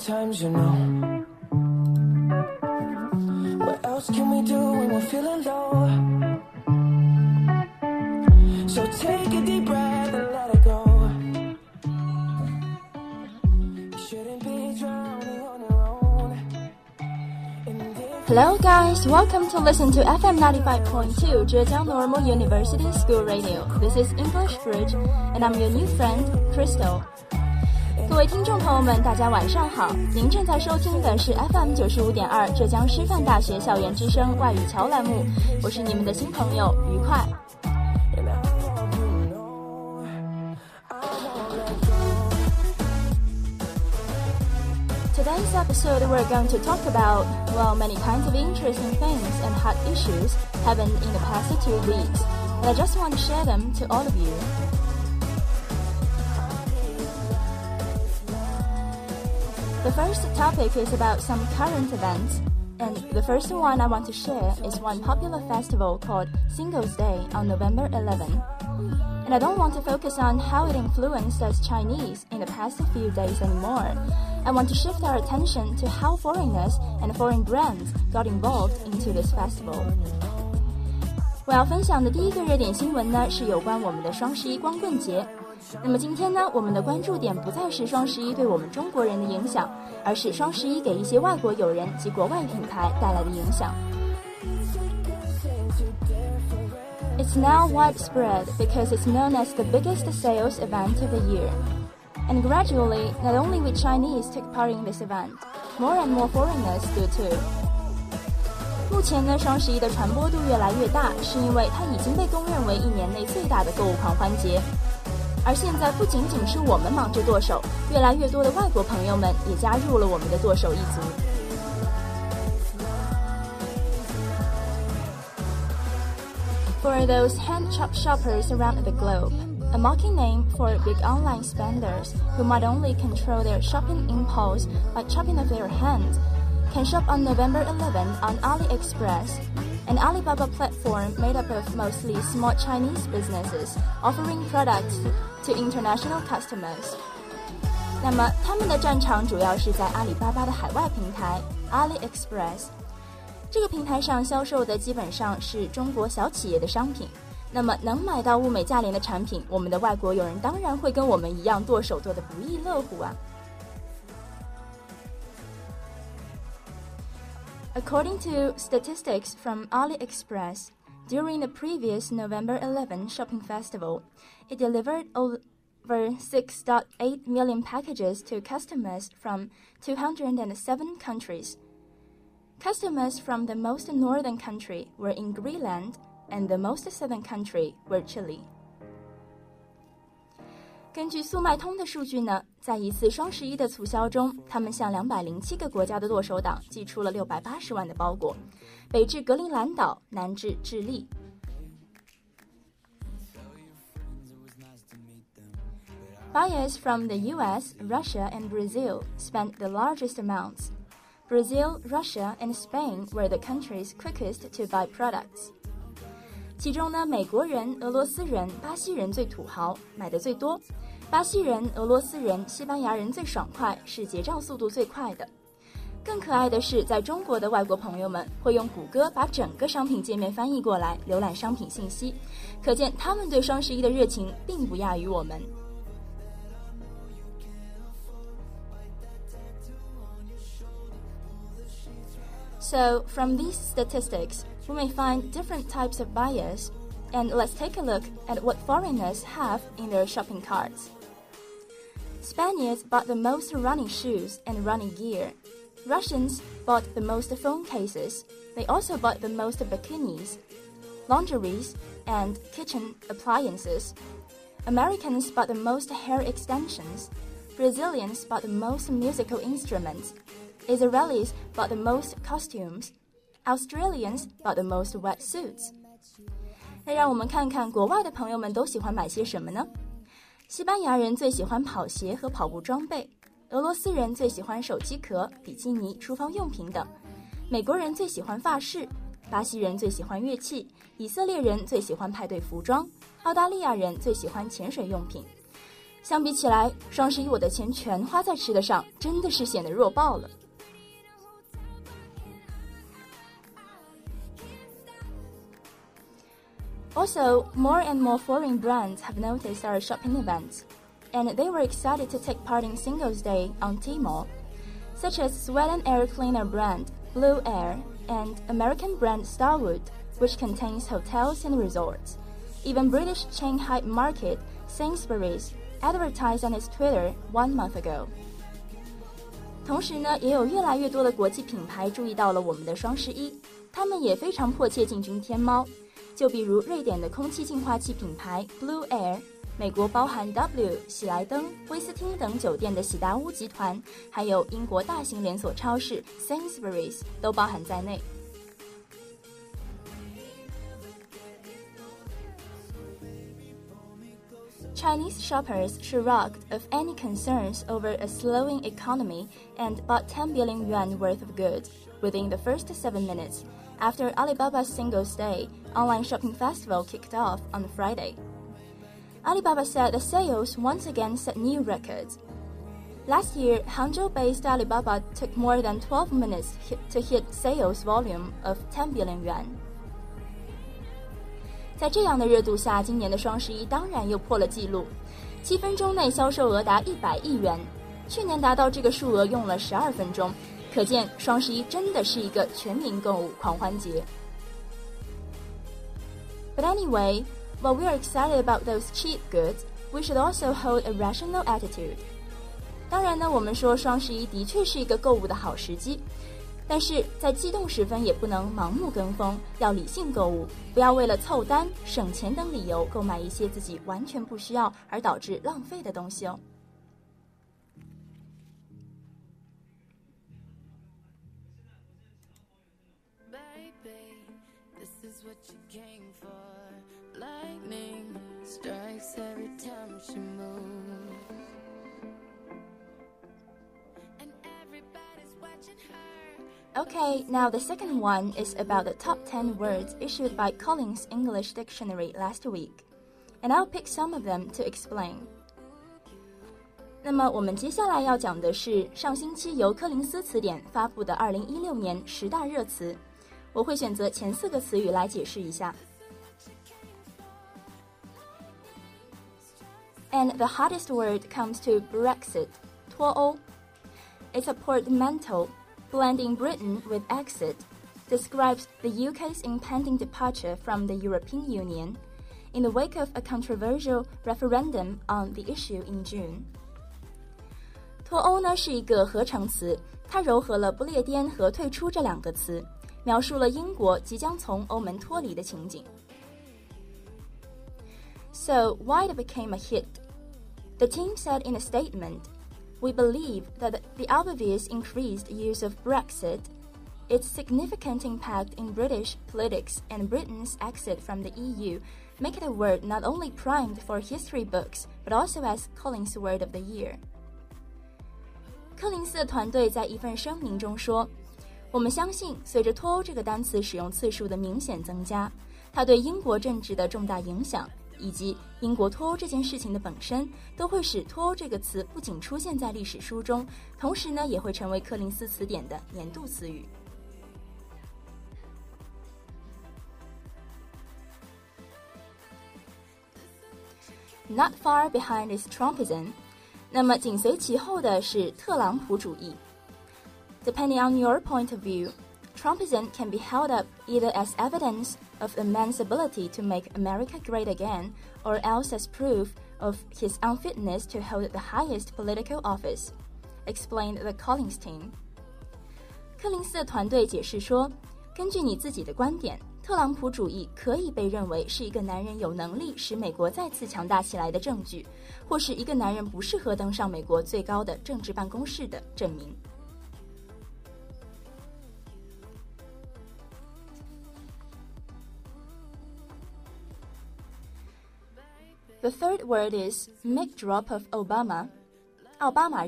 sometimes, you know. What else can we do when we're feeling low? So take a deep breath and let it go. Hello, guys. Welcome to listen to FM 95.2 Zhejiang Normal University School Radio. This is English Bridge, and I'm your new friend, Crystal. 各位听众朋友们，大家晚上好！您正在收听的是 FM 九十五点二浙江师范大学校园之声外语桥栏目，我是你们的新朋友愉快。Today's episode, we're going to talk about, well, many kinds of interesting things and hot issues happened in the past two weeks. And I just want to share them to all of you. The first topic is about some current events. And the first one I want to share is one popular festival called Singles Day on November 11. And I don't want to focus on how it influenced us Chinese in the past few days anymore. I want to shift our attention to how foreigners and foreign brands got involved into this festival. 我要分享的第一个热点新闻呢，是有关我们的双十一光棍节。 那么今天呢，我们的关注点不再是双十一对我们中国人的影响，而是双十一给一些外国友人及国外品牌带来的影响。It's now widespread because it's known as the biggest sales event of the year. And gradually, not only we Chinese take part in this event, more and more foreigners do too. 目前呢，双十一的传播度越来越大，是因为它已经被公认为一年内最大的购物狂欢节。而现在不仅仅是我们忙着剁手，越来越多的外国朋友们也加入了我们的剁手一族。For those hand chop shoppers around the globe, a mocking name for big online spenders who might only control their shopping impulse by chopping off their hands, can shop on November 11 on AliExpress, an Alibaba platform made up of mostly small Chinese businesses offering products to international customers. 那么，他们的战场主要是在阿里巴巴的海外平台 AliExpress。这个平台上销售的基本上是中国小企业的商品。那么，能买到物美价廉的产品，我们的外国友人当然会跟我们一样剁手剁得不亦乐乎啊！According to statistics from AliExpress, during the previous November 11 shopping festival, it delivered over 6.8 million packages to customers from 207 countries. Customers from the most northern country were in Greenland, and the most southern country were Chile. 根据速卖通的数据呢，在一次双十一的促销中，他们向两百零七个国家的剁手党寄出了六百八十万的包裹，北至格陵兰岛，南至智利。Buyers from the US, Russia, and Brazil spent the largest amounts. Brazil, Russia, and Spain were the countries quickest to buy products. 其中呢，美国人、俄罗斯人、巴西人最土豪，买的最多；巴西人、俄罗斯人、西班牙人最爽快，是结账速度最快的。更可爱的是，在中国的外国朋友们会用谷歌把整个商品界面翻译过来，浏览商品信息，可见他们对双十一的热情并不亚于我们。So, from these statistics, we may find different types of buyers, and let's take a look at what foreigners have in their shopping carts. Spaniards bought the most running shoes and running gear. Russians bought the most phone cases. They also bought the most bikinis, lingeries, and kitchen appliances. Americans bought the most hair extensions. Brazilians bought the most musical instruments. Israelis bought the most costumes. Australians bought the most wetsuits. 那让我们看看国外的朋友们都喜欢买些什么呢？ 西班牙人最喜欢跑鞋和跑步装备，俄罗斯人最喜欢手机壳、比基尼、厨房用品等，美国人最喜欢发饰，巴西人最喜欢乐器，以色列人最喜欢派对服装，澳大利亚人最喜欢潜水用品。相比起来，双十一我的钱全花在吃的上，真的是显得弱爆了。Also, more and more foreign brands have noticed our shopping events, and they were excited to take part in Singles Day on Tmall, such as Sweden air cleaner brand Blueair and American brand Starwood, which contains hotels and resorts. Even British chain hype market Sainsbury's advertised on its Twitter one month ago. 同时呢，也有越来越多的国际品牌注意到了我们的双十一，他们也非常迫切进军天猫。就比如瑞典的空气净化器品牌 Blueair，美国包含 W、喜来登、威斯汀等酒店的喜达屋集团，还有英国大型连锁超市 Sainsbury's 都包含在内。Chinese shoppers shrugged of any concerns over a slowing economy and bought 10 billion yuan worth of goods within the first seven minutes, after Alibaba's Singles Day online shopping festival kicked off on Friday. Alibaba said the sales once again set new records. Last year, Hangzhou-based Alibaba took more than 12 minutes to hit sales volume of 10 billion yuan. 在这样的热度下，今年的双十一当然又破了纪录，七分钟内销售额达一百亿元，去年达到这个数额用了十二分钟， 可见双十一真的是一个全民购物狂欢节。But anyway, while we are excited about those cheap goods, we should also hold a rational attitude. 当然呢，我们说双十一的确是一个购物的好时机，但是在激动时分也不能盲目跟风，要理性购物，不要为了凑单、省钱等理由购买一些自己完全不需要而导致浪费的东西哦。Okay, now the second one is about the top 10 words issued by Collins English Dictionary last week, and I'll pick some of them to explain. 那么我们接下来要讲的是上星期由柯林斯词典发布的2016年十大热词，我会选择前四个词语来解释一下。 And the hottest word comes to Brexit, 脱欧. It's a portmanteau blending Britain with exit, describes the UK's impending departure from the European Union in the wake of a controversial referendum on the issue in June. 脱欧呢是一个合成词，它糅合了不列颠和退出这两个词，描述了英国即将从欧盟脱离的情景。So why it became a hit? The team said in a statement we believe that the obvious increased use of Brexit, its significant impact in British politics, and Britain's exit from the EU make it a word not only primed for history books, but also as Collins Word of the Year. 柯林斯的团队在一份声明中说：“我们相信，随着脱欧这个单词使用次数的明显增加，它对英国政治的重大影响 以及英国脱欧这件事情的本身，都会使脱欧这个词不仅出现在历史书中，同时呢，也会成为柯林斯词典的年度词语。Not far behind is Trumpism，那么紧随其后的是特朗普主义。Depending on your point of view。Trumpism can be held up either as evidence of a man's ability to make America great again, or else as proof of his unfitness to hold the highest political office, explained the Collins team. 柯林斯的团队解释说，根据你自己的观点，特朗普主义可以被认为是一个男人有能力使美国再次强大起来的证据，或是一个男人不适合登上美国最高的政治办公室的证明。 The third word is mic drop of Obama. Obama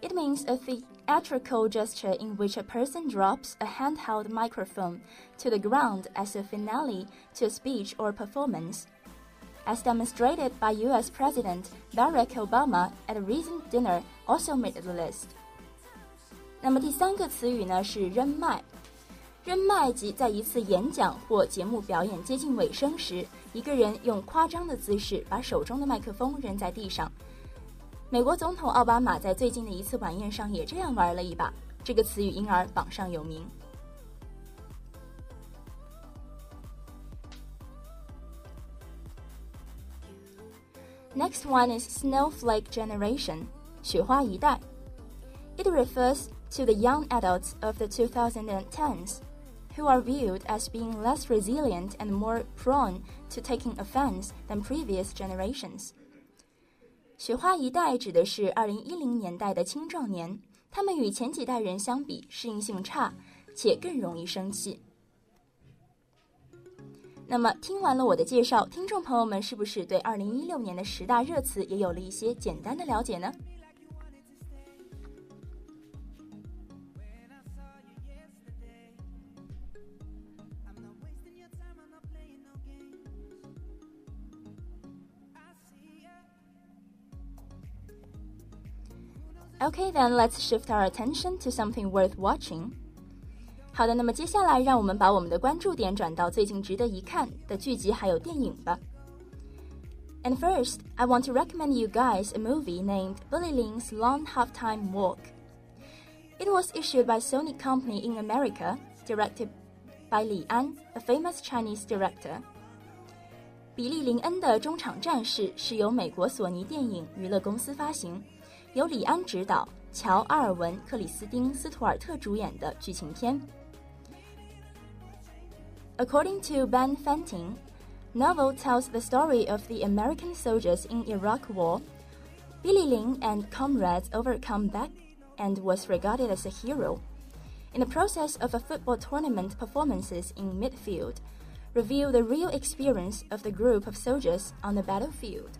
It means a theatrical gesture in which a person drops a handheld microphone to the ground as a finale to a speech or performance. As demonstrated by US President Barack Obama at a recent dinner also made the list. 那么第三个词语呢是扔麦。扔麦即在一次演讲或节目表演接近尾声时，一个人用夸张的姿势把手中的麦克风扔在地上。美国总统奥巴马在最近的一次晚宴上也这样玩了一把，这个词语因而榜上有名。Next one is snowflake generation, 雪花一代. It refers to the young adults of the 2010s who are viewed as being less resilient and more prone to taking offense than previous generations. 雪花一代指的是2010年代的青壮年，他们与前几代人相比适应性差，且更容易生气。那么，听完了我的介绍，听众朋友们是不是对二零一六年的十大热词也有了一些简单的了解呢 Okay, then let's shift our attention to something worth watching and first, I want to recommend you guys a movie named Billy Lynn's Long Halftime Walk. It was issued by Sony Company in America, directed by Li An, a famous Chinese director. 比利林恩的中场战士是由美国索尼电影娱乐公司发行。由李安执导、乔·阿尔文·克里斯汀·斯图尔特主演的剧情片。According to Ben Fountain, novel tells the story of the American soldiers in Iraq War. Billy Lynn and comrades overcome back and was regarded as a hero. In the process of a football tournament performances in midfield, reveal the real experience of the group of soldiers on the battlefield.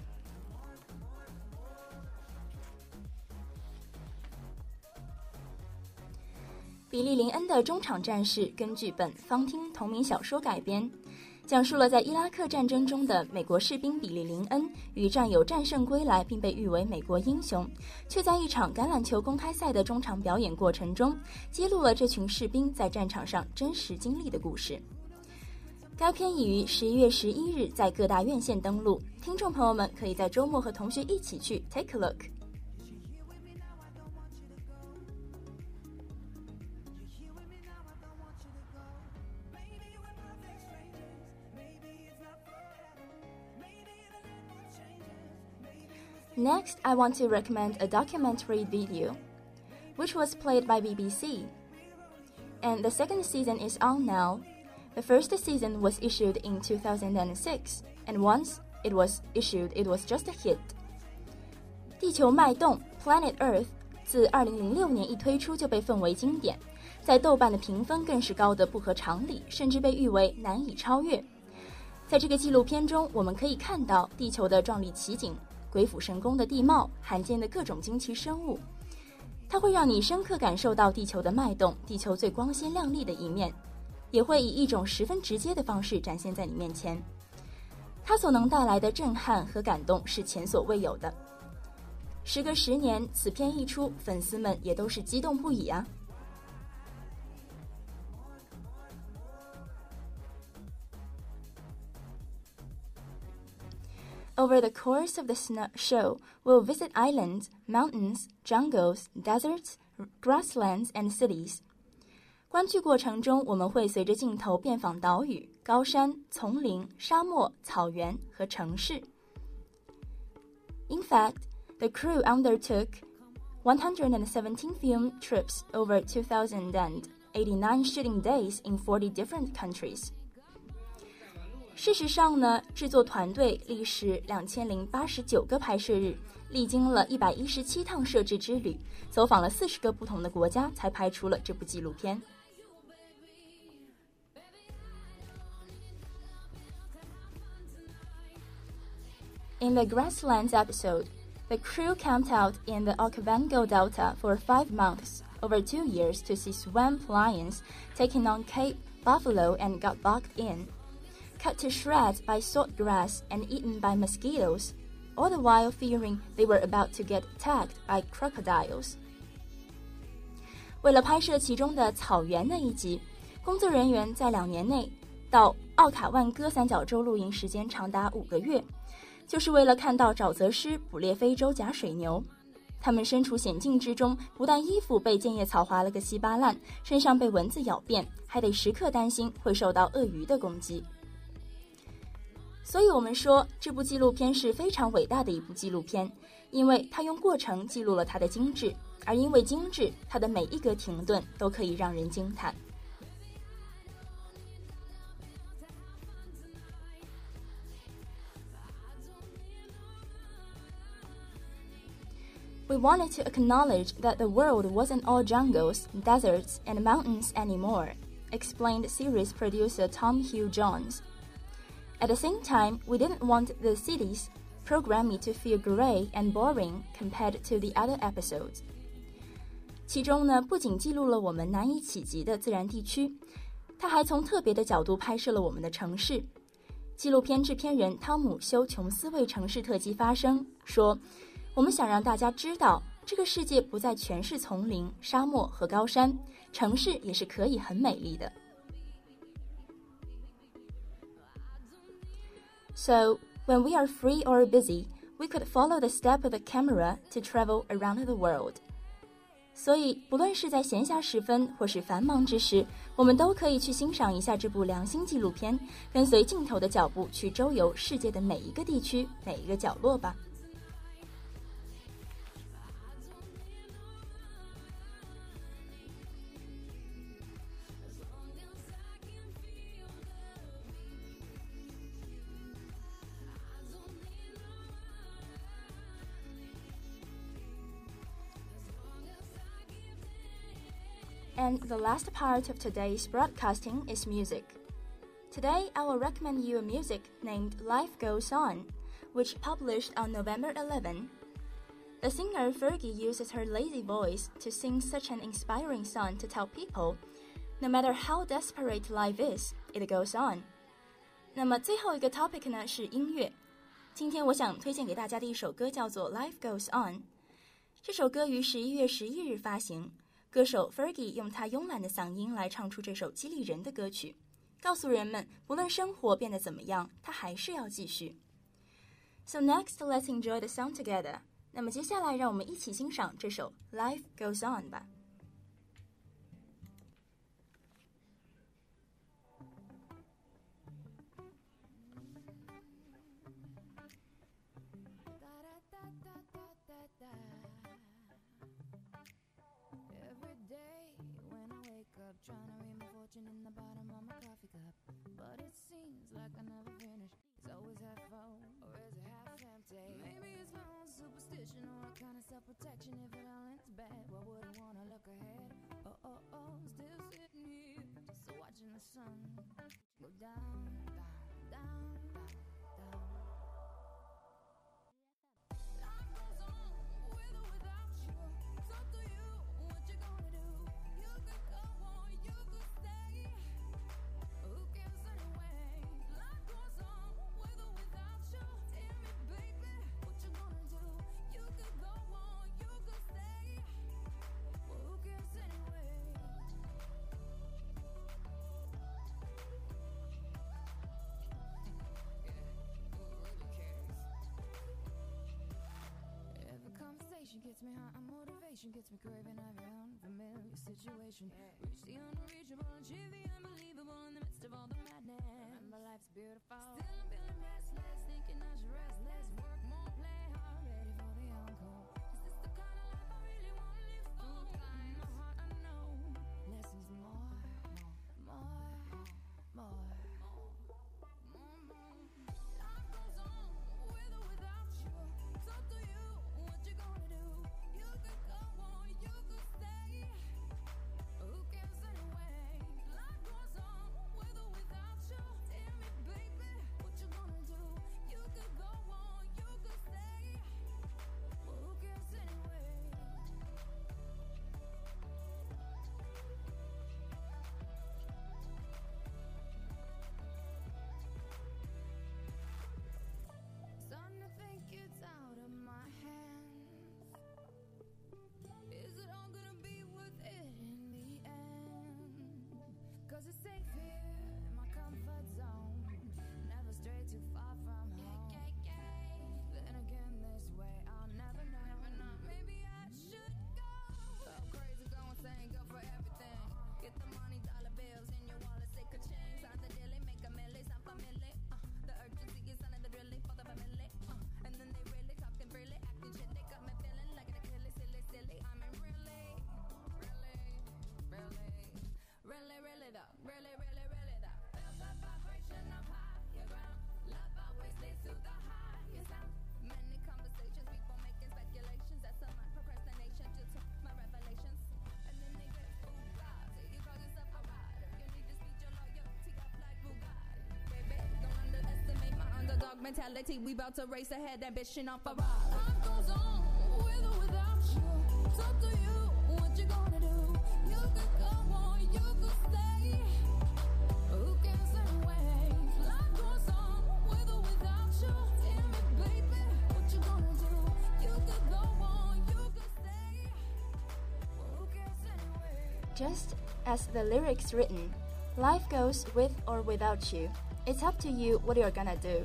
比利林恩的中场战士根据本方汀同名小说改编，讲述了在伊拉克战争中的美国士兵比利林恩与战友战胜归来，并被誉为美国英雄，却在一场橄榄球公开赛的中场表演过程中，揭露了这群士兵在战场上真实经历的故事。该片已于十一月十一日在各大院线登陆，听众朋友们可以在周末和同学一起去 take a look。Next, I want to recommend a documentary video, which was played by BBC. And the second season is on now. The first season was issued in 2006, and once it was issued, it was just a hit. 地球脉动 Planet Earth 自2006年一推出就被奉为经典，在豆瓣的评分更是高得不合常理，甚至被誉为难以超越。在这个纪录片中，我们可以看到地球的壮丽奇景。 鬼斧神工的地貌，罕见的各种惊奇生物，它会让你深刻感受到地球的脉动，地球最光鲜亮丽的一面，也会以一种十分直接的方式展现在你面前。它所能带来的震撼和感动是前所未有的。时隔十年，此片一出，粉丝们也都是激动不已啊 ！Over the course of the show, we'll visit islands, mountains, jungles, deserts, grasslands, and cities. 观剧过程中，我们会随着镜头遍访岛屿、高山、丛林、沙漠、草原和城市。In fact, the crew undertook 117 film trips over 2,089 shooting days in 40 different countries. 事实上呢，制作团队历时两千零八十九个拍摄日，历经了一百一十七趟摄制之旅，走访了四十个不同的国家，才拍出了这部纪录片。In the grasslands episode, the crew camped out in the Okavango Delta for five months, over two years, to see swamp lions taking on Cape Buffalo and got bogged in. Cut to shreds by salt grass and eaten by mosquitoes, all the while fearing they were about to get attacked by crocodiles. 为了拍摄其中的草原那一集，工作人员在两年内到奥卡万戈三角洲露营，时间长达五个月，就是为了看到沼泽狮捕猎非洲假水牛。他们身处险境之中，不但衣服被建叶草划了个稀巴烂，身上被蚊子咬遍，还得时刻担心会受到鳄鱼的攻击。所以，我们说这部纪录片是非常伟大的一部纪录片，因为它用过程记录了它的精致，而因为精致，它的每一个停顿都可以让人惊叹。We wanted to acknowledge that the world wasn't all jungles, deserts, and mountains anymore, explained series producer Tom Hugh Jones. At the same time, we didn't want the cities programming to feel gray and boring compared to the other episodes. 其中呢，不仅记录了我们难以企及的自然地区，它还从特别的角度拍摄了我们的城市。纪录片制片人汤姆·休·琼斯为城市特辑发声说。我们想让大家知道，这个世界不再全是丛林、沙漠和高山，城市也是可以很美丽的。So when we are free or busy, we could follow the step of the camera to travel around the world. 所以，不论是在闲暇时分或是繁忙之时，我们都可以去欣赏一下这部良心纪录片，跟随镜头的脚步去周游世界的每一个地区、每一个角落吧。And the last part of today's broadcasting is music. Today, I will recommend you a music named Life Goes On, which published on November 11. The singer Fergie uses her lazy voice to sing such an inspiring song to tell people, no matter how desperate life is, it goes on. 那么最后一个 topic 呢是音乐。今天我想推荐给大家的一首歌叫做《Life Goes On》。这首歌于十一月十一日发行。 歌手 Fergie 用他慵懒的嗓音来唱出这首激励人的歌曲，告诉人们，不论生活变得怎么样，他还是要继续。So next, let's enjoy the song together. 那么接下来，让我们一起欣赏这首《Life Goes On》吧。Protection. If it all ends bad, why would I wanna look ahead? Oh, oh, oh, still sitting here, just watching the sun gets me high, motivation gets me craving every unfamiliar situation. Reach the unreachable, achieve the unbelievable in the midst of all the madness. Remember, life's beautiful. Still, I'm feeling restless, thinking I should rest less, Cause it's safe here mentality. We about to race ahead, ambition off a ride. Life goes on with or without you. It's up to you what you gonna do. You could go on, you could stay. Who cares anyway? Life goes on with or without you. Tell me, baby, what you gonna do? You could go on, you could stay. Who cares anyway? Just as the lyrics written, life goes with or without you. It's up to you what you're gonna do.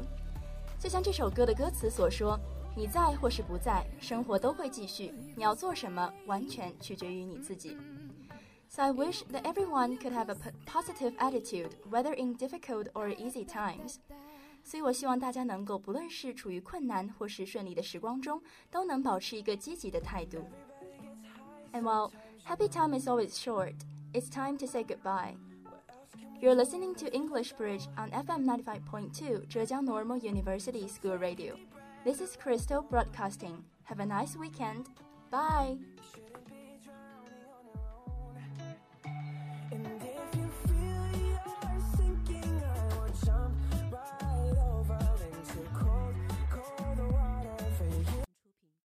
就像这首歌的歌词所说，你在或是不在，生活都会继续。你要做什么，完全取决于你自己。So I wish that everyone could have a po- positive attitude, whether in difficult or easy times. 所以我希望大家能够，不论是处于困难或是顺利的时光中，都能保持一个积极的态度。And while happy time is always short, it's time to say goodbye. You're listening to English Bridge on FM 95.2 Zhejiang Normal University School Radio. This is Crystal Broadcasting. Have a nice weekend. Bye.